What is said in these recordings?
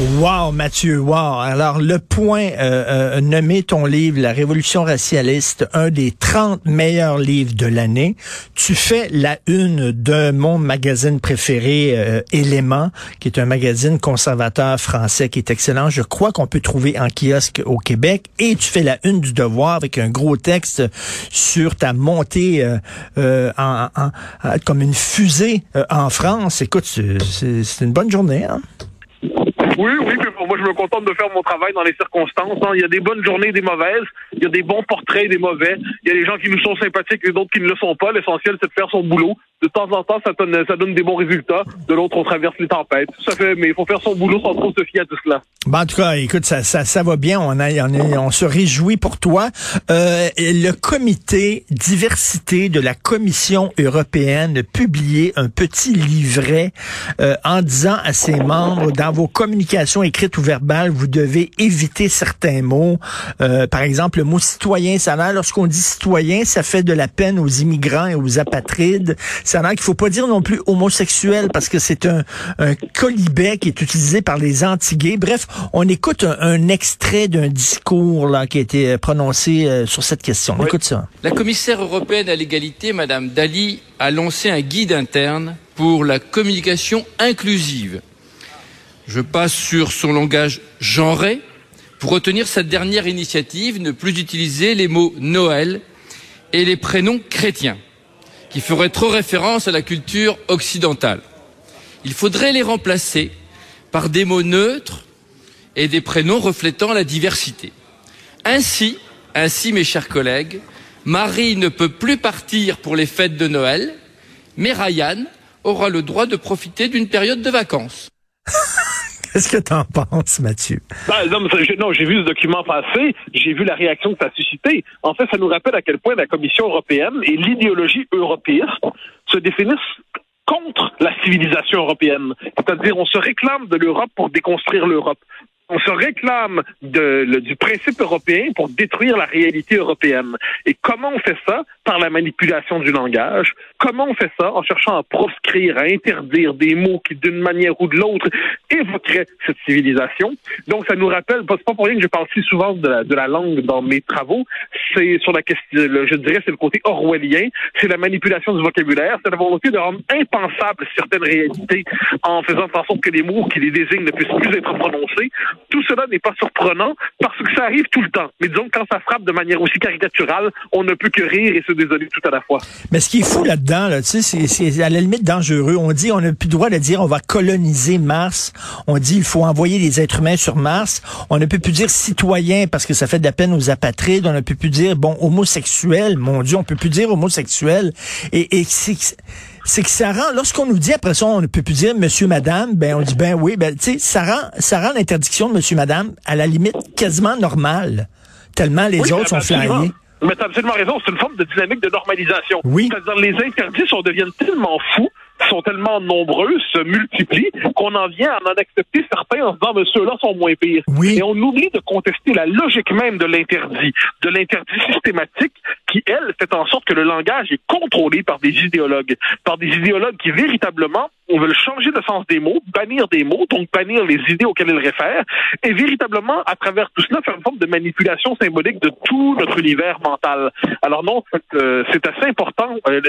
Wow, Mathieu, wow. Alors, le point, euh, euh, ton livre, La Révolution racialiste, un des 30 meilleurs livres de l'année. Tu fais la une de mon magazine préféré, euh, Élément, qui est un magazine conservateur français qui est excellent. Je crois qu'on peut trouver en kiosque au Québec. Et tu fais la une du Devoir avec un gros texte sur ta montée euh, euh, en, comme une fusée en France. Écoute, c'est c'est une bonne journée, hein? Oui, oui, moi je me contente de faire mon travail dans les circonstances. hein. Il y a des bonnes journées, des mauvaises. Il y a des bons portraits, des mauvais. Il y a des gens qui nous sont sympathiques et d'autres qui ne le sont pas. L'essentiel, c'est de faire son boulot. De temps en temps, ça donne, ça donne des bons résultats. De l'autre, on traverse les tempêtes. Ça fait, mais il faut faire son boulot sans trop se fier à tout cela. Ben, en tout cas, écoute, ça, ça, ça va bien. On, a, on, on se réjouit pour toi. Euh, le comité diversité de la Commission européenne a publié un petit livret euh, en disant à ses membres, dans vos communications écrites ou verbales, vous devez éviter certains mots. Euh, par exemple, le mot citoyen, l'air, lorsqu'on dit citoyen, ça fait de la peine aux immigrants et aux apatrides. Ça a l'air qu'il faut pas dire non plus homosexuel parce que c'est un, un colibet qui est utilisé par les anti-gays. Bref, on écoute un, un extrait d'un discours là qui a été euh, prononcé euh, sur cette question. On Oui. écoute ça. La commissaire européenne à l'égalité, Madame Dali, a lancé un guide interne pour la communication inclusive. Je passe sur son langage genré pour retenir cette dernière initiative, ne plus utiliser les mots Noël et les prénoms chrétiens, qui feraient trop référence à la culture occidentale. Il faudrait les remplacer par des mots neutres et des prénoms reflétant la diversité. Ainsi, ainsi, mes chers collègues, Marie ne peut plus partir pour les fêtes de Noël, mais Ryan aura le droit de profiter d'une période de vacances. Qu'est-ce que t'en penses, Mathieu? Ben, non, j'ai vu ce document passer, j'ai vu la réaction que ça a suscité. En fait, ça nous rappelle à quel point la Commission européenne et l'idéologie européiste se définissent contre la civilisation européenne. C'est-à-dire, on se réclame de l'Europe pour déconstruire l'Europe. On se réclame de, du principe européen pour détruire la réalité européenne. Et comment on fait ça? Par la manipulation du langage. Comment on fait ça? En cherchant à proscrire, à interdire des mots qui, d'une manière ou de l'autre, évoqueraient cette civilisation. Donc, ça nous rappelle, c'est pas pour rien que je parle si souvent de la, de la langue dans mes travaux, c'est sur la question, je dirais, c'est le côté orwellien, c'est la manipulation du vocabulaire, c'est la volonté de rendre impensable certaines réalités en faisant en sorte que les mots qui les désignent ne puissent plus être prononcés. Tout cela n'est pas surprenant parce que ça arrive tout le temps. Mais disons que quand ça frappe de manière aussi caricaturale, on ne peut que rire et se désoler tout à la fois. Mais ce qui est fou là-dedans, c'est à la limite dangereux. On dit, on n'a plus le droit de dire on va coloniser Mars. On dit il faut envoyer des êtres humains sur Mars. On ne peut plus dire citoyen parce que ça fait de la peine aux apatrides. On ne peut plus dire bon homosexuel. Mon Dieu, on peut plus dire homosexuel. Et, et c'est c'est que ça rend, lorsqu'on nous dit après ça, on ne peut plus dire monsieur, madame, ben on dit ben oui, ben tu sais, ça rend, ça rend l'interdiction de monsieur, madame à la limite quasiment normale, tellement les Oui, autres sont flyés. Mais tu as absolument raison, c'est une forme de dynamique de normalisation. Oui. C'est-à-dire les interdits on deviennent tellement fous, sont tellement nombreux, se multiplient, qu'on en vient à en accepter certains en se disant, mais ceux-là sont moins pires. Oui. Et on oublie de contester la logique même de l'interdit, de l'interdit systématique qui, elle, fait en sorte que le langage est contrôlé par des idéologues, par des idéologues qui véritablement on veut changer le sens des mots, bannir des mots, donc bannir les idées auxquelles ils réfèrent, et véritablement, à travers tout cela, faire une forme de manipulation symbolique de tout notre univers mental. Alors non, c'est, euh, c'est assez important. Euh,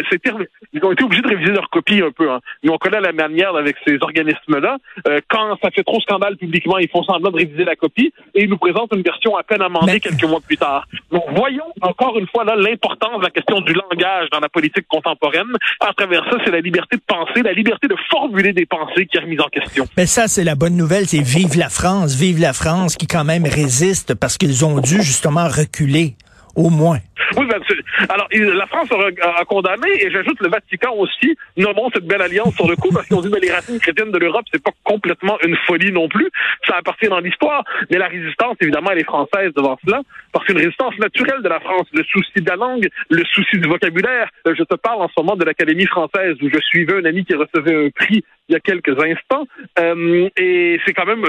ils ont été obligés de réviser leur copie un peu. Hein. Nous, on connaît la manière avec ces organismes-là. Euh, quand ça fait trop scandale publiquement, ils font semblant de réviser la copie et ils nous présentent une version à peine amendée Mais- quelques mois plus tard. Donc voyons encore une fois là l'importance de la question du langage dans la politique contemporaine. À travers ça, c'est la liberté de penser, la liberté de formuler des pensées qui est remise en question. Mais ça, c'est la bonne nouvelle, c'est vive la France, vive la France qui quand même résiste parce qu'ils ont dû justement reculer, au moins. Oui, c'est- alors la France a, a condamné et j'ajoute le Vatican aussi. Nommons cette belle alliance sur le coup parce qu'on dit mais les racines chrétiennes de l'Europe c'est pas complètement une folie non plus. Ça appartient dans l'histoire, mais la résistance évidemment elle est française devant cela parce qu'une résistance naturelle de la France, le souci de la langue, le souci du vocabulaire. Euh, Je te parle en ce moment de l'Académie française où je suivais un ami qui recevait un prix il y a quelques instants. Euh, et c'est quand même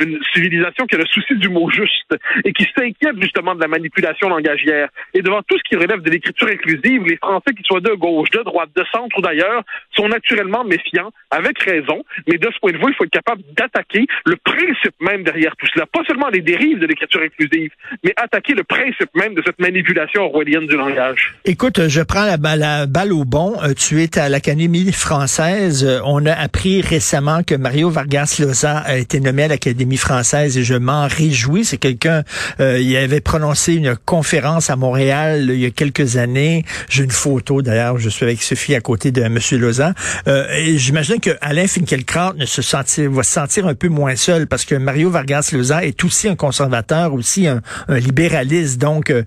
une civilisation qui a le souci du mot juste et qui s'inquiète justement de la manipulation langagière. Et devant tout ce qui relève de l'écriture inclusive, les Français, qu'ils soient de gauche, de droite, de centre ou d'ailleurs, sont naturellement méfiants, avec raison. Mais de ce point de vue, il faut être capable d'attaquer le principe même derrière tout cela. Pas seulement les dérives de l'écriture inclusive, mais attaquer le principe même de cette manipulation orwellienne du langage. Écoute, je prends la la balle au bon. Euh, tu es à l'Académie française. Euh, on a appris récemment que Mario Vargas Llosa a été nommé à l'Académie française et je m'en réjouis. C'est quelqu'un, euh, il avait prononcé une conférence à Montréal il y a quelques années. J'ai une photo d'ailleurs, je suis avec Sophie à côté de M. Llosa. et j'imagine que Alain Finkielkraut ne se sentir, va se sentir un peu moins seul parce que Mario Vargas Llosa est aussi un conservateur, aussi un, un libéraliste. Donc, euh,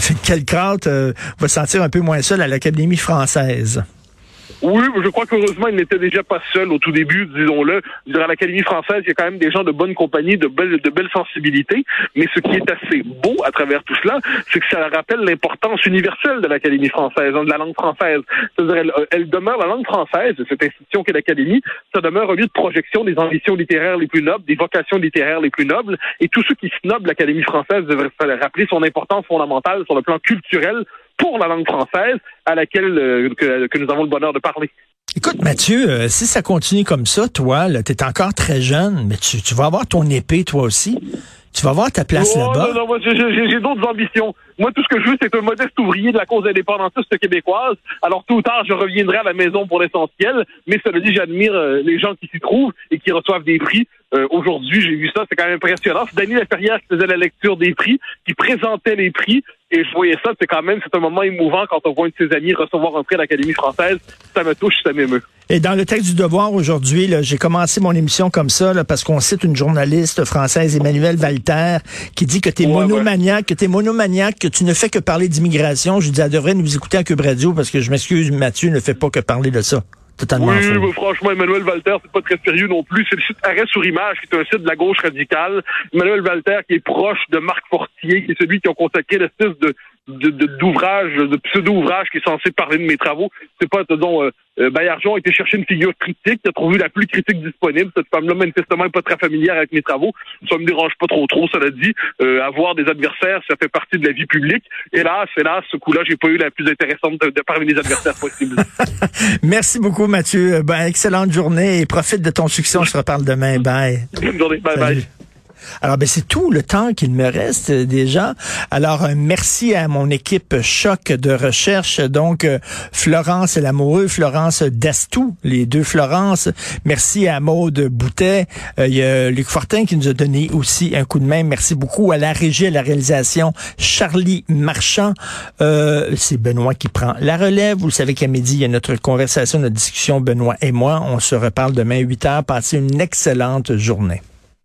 Finkielkraut va se sentir un peu moins seul à l'Académie française. Oui, je crois qu'heureusement, il n'était déjà pas seul au tout début, disons-le. À l'Académie française, il y a quand même des gens de bonne compagnie, de belles, de belles sensibilités. Mais ce qui est assez beau à travers tout cela, c'est que ça rappelle l'importance universelle de l'Académie française, hein, de la langue française. C'est-à-dire, elle, elle, demeure la langue française, cette institution qu'est l'Académie, ça demeure un lieu de projection des ambitions littéraires les plus nobles, des vocations littéraires les plus nobles. Et tous ceux qui snobent l'Académie française devraient rappeler son importance fondamentale sur le plan culturel pour la langue française à laquelle euh, que, nous avons le bonheur de parler. Écoute, Mathieu, euh, si ça continue comme ça, toi, tu es encore très jeune, mais tu, tu vas avoir ton épée, toi aussi. Tu vas avoir ta place oh, là-bas. Non, non, moi, j'ai d'autres ambitions. Moi, tout ce que je veux, c'est un modeste ouvrier de la cause indépendantiste québécoise. Alors, tout ou tard, je reviendrai à la maison pour l'essentiel. Mais ça veut dire, j'admire euh, les gens qui s'y trouvent et qui reçoivent des prix. Aujourd'hui, j'ai vu ça, c'est quand même impressionnant. C'est Daniel Laferrière qui faisait la lecture des prix, qui présentait les prix. Et je voyais ça, c'est quand même, c'est un moment émouvant quand on voit un de ses amis recevoir un prix à l'Académie française. Ça me touche, ça m'émeut. Et dans le texte du devoir aujourd'hui, j'ai commencé mon émission comme ça là, parce qu'on cite une journaliste française, Emmanuelle Walter, qui dit que tu es monomaniaque, que tu es monomaniaque, que tu ne fais que parler d'immigration. Je dis, elle devrait nous écouter à Cube Radio parce que je m'excuse, Mathieu ne fait pas que parler de ça. Totalement oui, franchement, Emmanuel Walter, c'est pas très sérieux non plus. C'est le site Arrêt sur Image, qui est un site de la gauche radicale. Emmanuel Walter, qui est proche de Marc Fortier, qui est celui qui a consacré l'espèce de d'ouvrage, de, de, pseudo-ouvrage qui est censé parler de mes travaux. C'est pas, disons, euh, euh Bayarjon a été chercher une figure critique, a trouvé la plus critique disponible. Cette femme-là, manifestement, n'est pas très familière avec mes travaux. Ça me dérange pas trop trop, cela dit. Euh, avoir des adversaires, ça fait partie de la vie publique. Hélas, hélas, ce coup-là, j'ai pas eu la plus intéressante de, parmi les adversaires possibles. Merci beaucoup, Mathieu. Ben, excellente journée et profite de ton succès. On se reparle demain. Bye. Bonne journée. Bye bye. Alors, ben, c'est tout le temps qu'il me reste euh, déjà. Alors, merci à mon équipe choc de recherche. Donc, euh, Florence l'amoureux, Florence Dastou, les deux Florence. Merci à Maude Boutet. Euh, il y a Luc Fortin qui nous a donné aussi un coup de main. Merci beaucoup à la régie, à la réalisation, Charlie Marchand. c'est Benoît qui prend la relève. Vous savez qu'à midi, il y a notre conversation, notre discussion, Benoît et moi. On se reparle demain 8 heures. Passez une excellente journée.